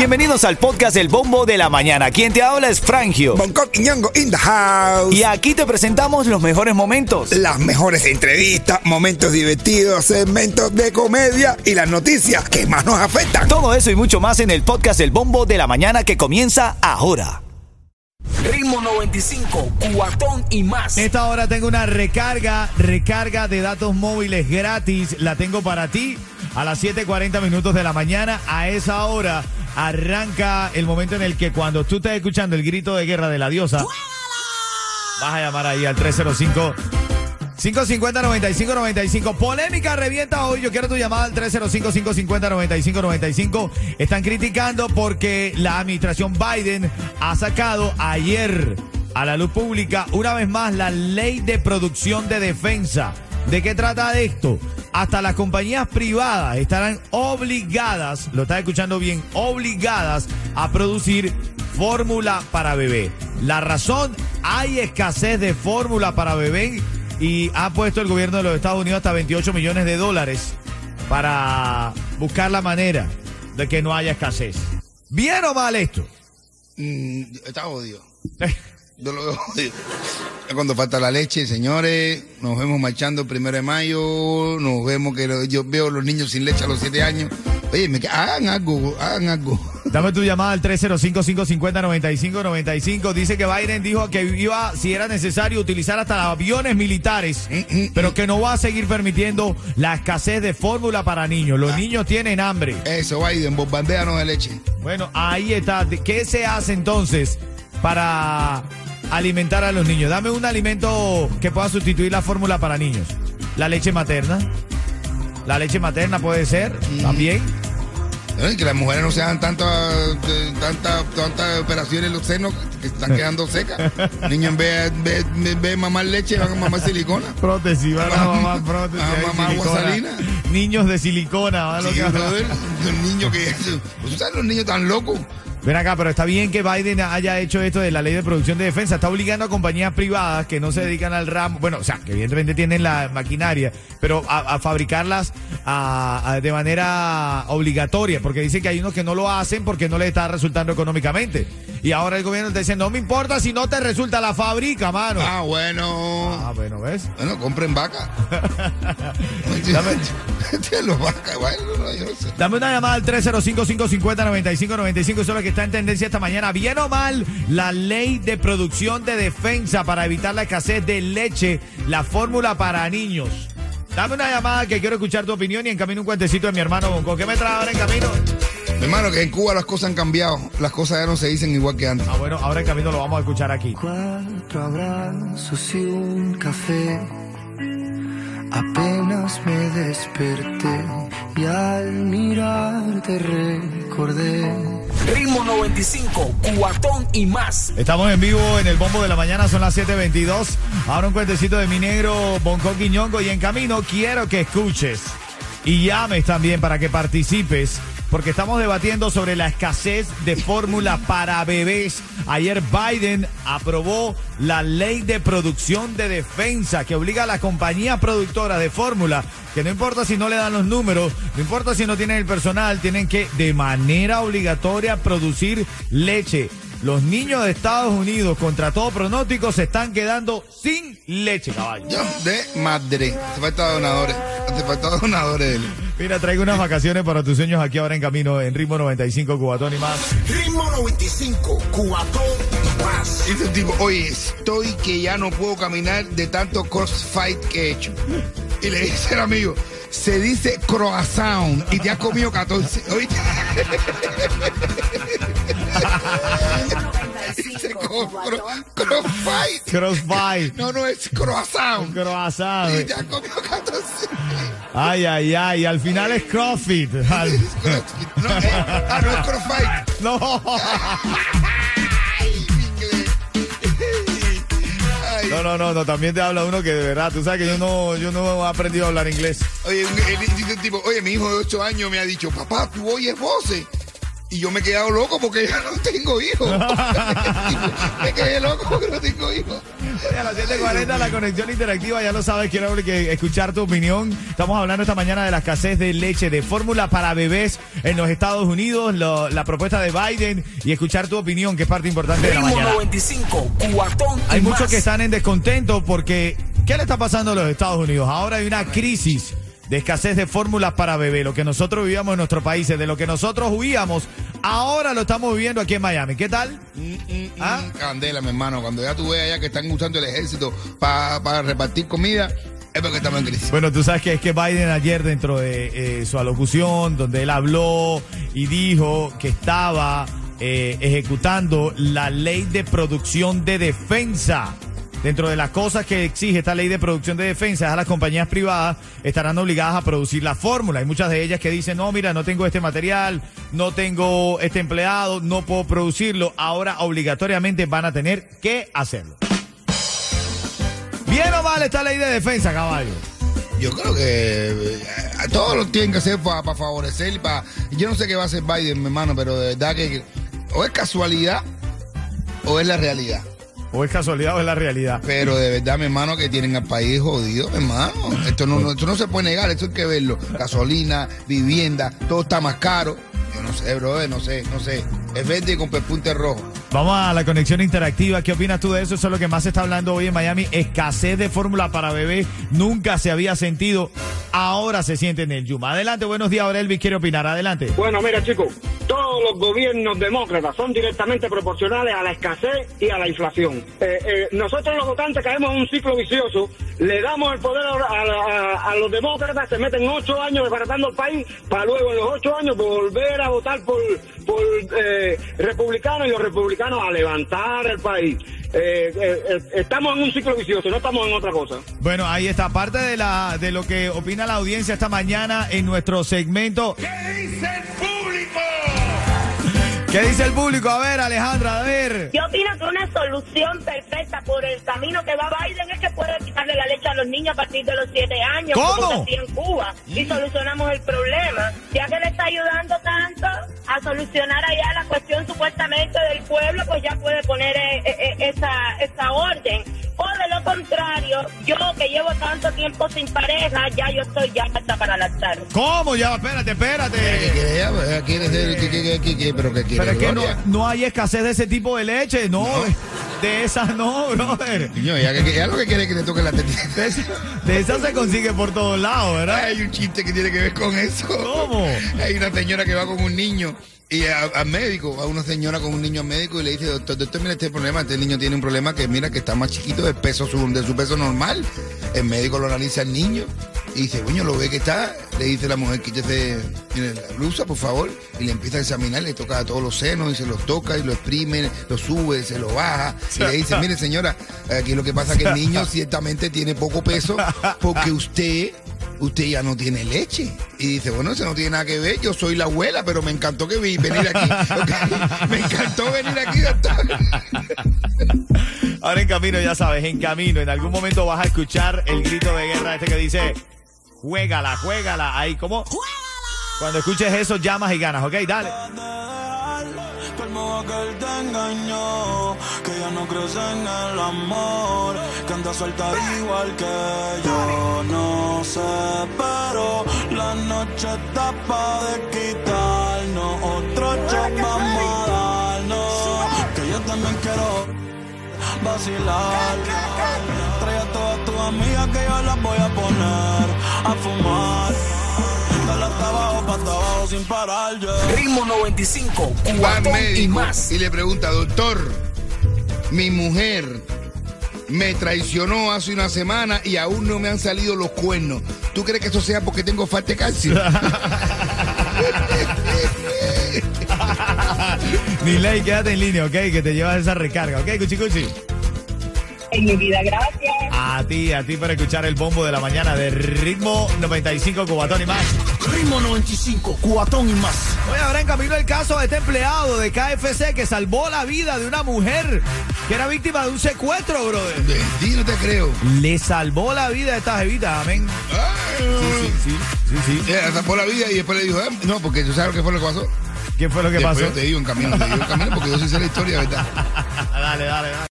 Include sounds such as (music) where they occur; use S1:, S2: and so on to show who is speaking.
S1: Bienvenidos al podcast El Bombo de la Mañana. Quien te habla es Frangio.
S2: Bangkok y Ñongo in the house.
S1: Y aquí te presentamos los mejores momentos.
S2: Las mejores entrevistas, momentos divertidos, segmentos de comedia y las noticias que más nos afectan.
S1: Todo eso y mucho más en el podcast El Bombo de la Mañana que comienza ahora.
S3: Ritmo 95, cuatón y más.
S4: Esta hora tengo una recarga, recarga de datos móviles gratis. La tengo para ti a las 7:40 minutos de la mañana. A esa hora arranca el momento en el que cuando tú estés escuchando el grito de guerra de la diosa, vas a llamar ahí al 305. 550-9595. Polémica revienta hoy. Yo quiero tu llamada al 305-550-9595. Están criticando porque la administración Biden ha sacado ayer a la luz pública una vez más la ley de producción de defensa. ¿De qué trata esto? Hasta las compañías privadas estarán obligadas, lo estás escuchando bien, obligadas a producir fórmula para bebé. La razón, hay escasez de fórmula para bebé y ha puesto el gobierno de los Estados Unidos hasta 28 millones de dólares para buscar la manera de que no haya escasez. ¿Bien o mal esto?
S2: Mm, está odio. (laughs) Yo lo veo odio. Cuando falta la leche, señores, nos vemos marchando el primero de mayo, nos vemos que lo- yo veo los niños sin leche a los 7 años. Oye, me, hagan algo, hagan algo. (laughs)
S4: Dame tu llamada al 305-550-9595. Dice que Biden dijo que iba, si era necesario, utilizar hasta aviones militares, pero que no va a seguir permitiendo la escasez de fórmula para niños. Los niños tienen hambre.
S2: Eso, Biden, bombardeanos de leche.
S4: Bueno, ahí está. ¿Qué se hace entonces para alimentar a los niños? Dame un alimento que pueda sustituir la fórmula para niños. La leche materna. La leche materna puede ser también.
S2: Ay, Que las mujeres no se hagan tantas tanta, tantas operaciones en los senos que están quedando secas. (laughs) Niños en vez de ve, ve- ve mamar leche, van a mamar silicona.
S4: Prótesis, van a mamar prótesis.
S2: Ah,
S4: ahí,
S2: mamá, agua
S4: silicona.
S2: salina.
S4: Niños de silicona. ¿vale? Lo
S2: Sí,
S4: que-
S2: brother, un niño que... (laughs) Pues, ¿Sabes los niños tan locos?
S4: Ven acá, pero está bien que Biden haya hecho esto de la ley de producción de defensa. Está obligando a compañías privadas que no se dedican al ramo, bueno, o sea, que evidentemente tienen la maquinaria, pero a, fabricarlas de manera obligatoria, porque dicen que hay unos que no lo hacen porque no les está resultando económicamente. Y ahora el gobierno está diciendo, no me importa si no te resulta la fábrica, mano.
S2: Ah, bueno.
S4: Ah, bueno, ¿ves?
S2: Bueno, compren vaca. (laughs)
S4: Dame-
S2: Te los vacas, bueno, no, yo no sé.
S4: Dame una llamada al 305-550-9595. Eso es lo que está en tendencia esta mañana. Bien o mal, la ley de producción de defensa para evitar la escasez de leche, la fórmula para niños. Dame una llamada que quiero escuchar tu opinión y en camino un cuentecito de mi hermano Bonco. ¿Qué me trae ahora en camino?
S2: Hermano, que en Cuba las cosas han cambiado. Las cosas ya no se dicen igual que antes.
S4: Ah, bueno, ahora en camino lo vamos a escuchar aquí.
S5: Cuatro abrazos y un café. Apenas me desperté y al mirarte recordé.
S3: Ritmo 95, cuatón y más.
S4: Estamos en vivo en el bombo de la mañana, son las 7.22. Ahora un cuentecito de mi negro Bonco Quiñongo y en camino quiero que escuches y llames también para que participes. Porque estamos debatiendo sobre la escasez de fórmula para bebés. Ayer Biden aprobó la ley de producción de defensa que obliga a la compañía productora de fórmula, que no importa si no le dan los números, no importa si no tienen el personal, tienen que de manera obligatoria producir leche. Los niños de Estados Unidos, contra todo pronóstico, se están quedando sin leche, caballo.
S2: Yo, de madre. Te falta donadores. Te falta donadores.
S4: Mira, traigo unas vacaciones para tus sueños aquí ahora en camino en ritmo 95, Cubatón y más.
S6: Ritmo 95, cuatón y más.
S2: Dice el tipo, oye, estoy que ya no puedo caminar de tanto crossfight que he hecho. Y le dice el amigo, se dice croissant y te has comido 14. ¿Oíste? Crossfight.
S4: Crossbite,
S2: No, no, es croissant.
S4: croissant.
S2: Y te has comido 14.
S4: Ay, ay, ay, al final es CrossFit. (laughs) Al-
S2: No, eh, ah, no es crossfight. (laughs)
S4: No. No, no, no, no, también te habla uno que de verdad, tú sabes que yo no, yo no he aprendido a hablar inglés.
S2: Oye, el, el tipo, oye, mi hijo de 8 años me ha dicho, papá, tú oyes voces. Y yo me he quedado loco porque (laughs) ya no tengo hijos. me quedé loco porque no tengo hijos.
S4: A las 7.40 la conexión interactiva, ya lo sabes, quiero escuchar tu opinión. Estamos hablando esta mañana de la escasez de leche de fórmula para bebés en los Estados Unidos, lo- la propuesta de Biden y escuchar tu opinión, que es parte importante de la mañana.
S3: 95, cuatón y
S4: Hay muchos que están en descontento porque ¿qué le está pasando a los Estados Unidos? Ahora hay una crisis de escasez de fórmulas para bebé, lo que nosotros vivíamos en nuestros países, de lo que nosotros huíamos, ahora lo estamos viviendo aquí en Miami. ¿Qué tal? ¿Ah?
S2: Mm, Candela, mi hermano. Cuando ya tú ves allá que están usando el ejército para repartir comida, es porque estamos en crisis.
S4: Bueno, tú sabes que es que Biden ayer dentro de eh, su alocución, donde él habló y dijo que estaba eh, ejecutando la ley de producción de defensa. Dentro de las cosas que exige esta ley de producción de defensa, a las compañías privadas estarán obligadas a producir la fórmula. Hay muchas de ellas que dicen, no, mira, no tengo este material, no tengo este empleado, no puedo producirlo. Ahora obligatoriamente van a tener que hacerlo. Bien o mal esta ley de defensa, caballo.
S2: Yo creo que eh, todos lo tienen que hacer para favorecer. Pa, yo no sé qué va a hacer Biden, mi hermano, pero de verdad que o es casualidad o es la realidad.
S4: O es casualidad o es la realidad.
S2: Pero de verdad, mi hermano, que tienen al país jodido, mi hermano. Esto no, no- esto no se puede negar, esto hay que verlo. Gasolina, vivienda, todo está más caro. Yo no sé, bro, no sé, no sé. Es verde con pespunte rojo.
S4: Vamos a la conexión interactiva. ¿Qué opinas tú de eso? Eso es lo que más se está hablando hoy en Miami. Escasez de fórmula para bebés. Nunca se había sentido. Ahora se siente en el Yuma. Adelante, buenos días, Aurelvis. ¿Quiere opinar? Adelante.
S7: Bueno, mira chicos, todos los gobiernos demócratas son directamente proporcionales a la escasez y a la inflación. Eh, eh, nosotros los votantes caemos en un ciclo vicioso, le damos el poder a, a- a- a los demócratas, se meten ocho años desbaratando el país para luego en los ocho años volver a votar por, por eh, republicanos y los republicanos a levantar el país. Eh, eh, eh, estamos en un ciclo vicioso, no estamos en otra cosa.
S4: Bueno, ahí está parte de, la, de lo que opina la audiencia esta mañana en nuestro segmento.
S6: ¿Qué dice el público?
S4: ¿Qué dice el público? A ver, Alejandra, a ver.
S8: Solución perfecta por el camino que va Biden es que puede quitarle la leche a los niños a partir de los 7 años,
S4: ¿Cómo?
S8: como se hacía en Cuba, y solucionamos el problema. Ya que le está ayudando tanto a solucionar allá la cuestión supuestamente del pueblo, pues ya puede poner eh, eh, esa, esa orden. O de lo contrario, yo que llevo tanto tiempo sin pareja, ya yo estoy ya hasta para lactar.
S4: ¿Cómo? Ya, espérate,
S2: ¿Qué
S4: espérate.
S2: quiere ella? Pues, ¿Quiere ser? ¿Qué, qué, qué, qué, qué? ¿Pero qué quiere?
S4: Pero es que no, no hay escasez de ese tipo de leche, no. De, de esa no, brother.
S2: Niño, ella, lo que quiere es que le toque la tetita.
S4: De esa, de esa se consigue por todos lados, ¿verdad?
S2: Hay un chiste que tiene que ver con eso.
S4: ¿Cómo?
S2: Hay una señora que va con un niño y a- al médico, va una señora con un niño al médico y le dice, doctor, doctor, mira este problema, este niño tiene un problema que mira que está más chiquito del peso su- de su peso normal. El médico lo analiza al niño y dice, coño, lo ve que está, le dice la mujer, quítese mire, la blusa, por favor, y le empieza a examinar, le toca a todos los senos y se los toca y lo exprime, lo sube, se lo baja. Y le dice, mire señora, aquí lo que pasa es que el niño (laughs) ciertamente tiene poco peso porque usted usted ya no tiene leche. Y dice, bueno, eso no tiene nada que ver, yo soy la abuela, pero me encantó que vi- venir aquí. (laughs) Me encantó venir aquí, doctor. (laughs)
S4: Ahora en camino, ya sabes, en camino. En algún momento vas a escuchar el grito de guerra este que dice, juégala, juégala. Ahí, ¿cómo? Cuando escuches eso, llamas y ganas, ¿ok? Dale.
S9: Como que él te engañó, que ya no crees en el amor, que anda suelta igual que yo, no sé, pero la noche está pa' de quitarnos, otro shot vamos a darnos, que yo también quiero vacilar, trae a todas tus amigas que yo las voy a poner a fumar, dale hasta abajo, pa' hasta abajo sin parar, yeah.
S3: Ritmo 95,
S2: Va al
S3: cuatón y más.
S2: y le pregunta, doctor, mi mujer me traicionó hace una semana y aún no me han salido los cuernos. ¿Tú crees que eso sea porque tengo falta de calcio? (laughs)
S4: Ni ley, quédate en línea, ¿ok? Que te llevas esa recarga, ¿ok, Cuchi Cuchi?
S8: En mi vida, gracias.
S4: A ti, a ti para escuchar el bombo de la mañana de ritmo 95 Cubatón y más.
S3: Ritmo 95, cuatón y más.
S4: Oye, ahora en camino el caso de este empleado de KFC que salvó la vida de una mujer que era víctima de un secuestro, brother.
S2: Sí, no te creo.
S4: Le salvó la vida a esta jevita, amén. Sí, sí, sí, sí, sí.
S2: Eh, tapó la vida y después le dijo, eh, no, porque tú sabes lo que fue lo que pasó.
S4: ¿Qué fue lo que
S2: Después
S4: pasó?
S2: yo te digo en camino, te digo en camino porque yo sí sé la historia, ¿verdad? (laughs)
S4: dale, dale, dale.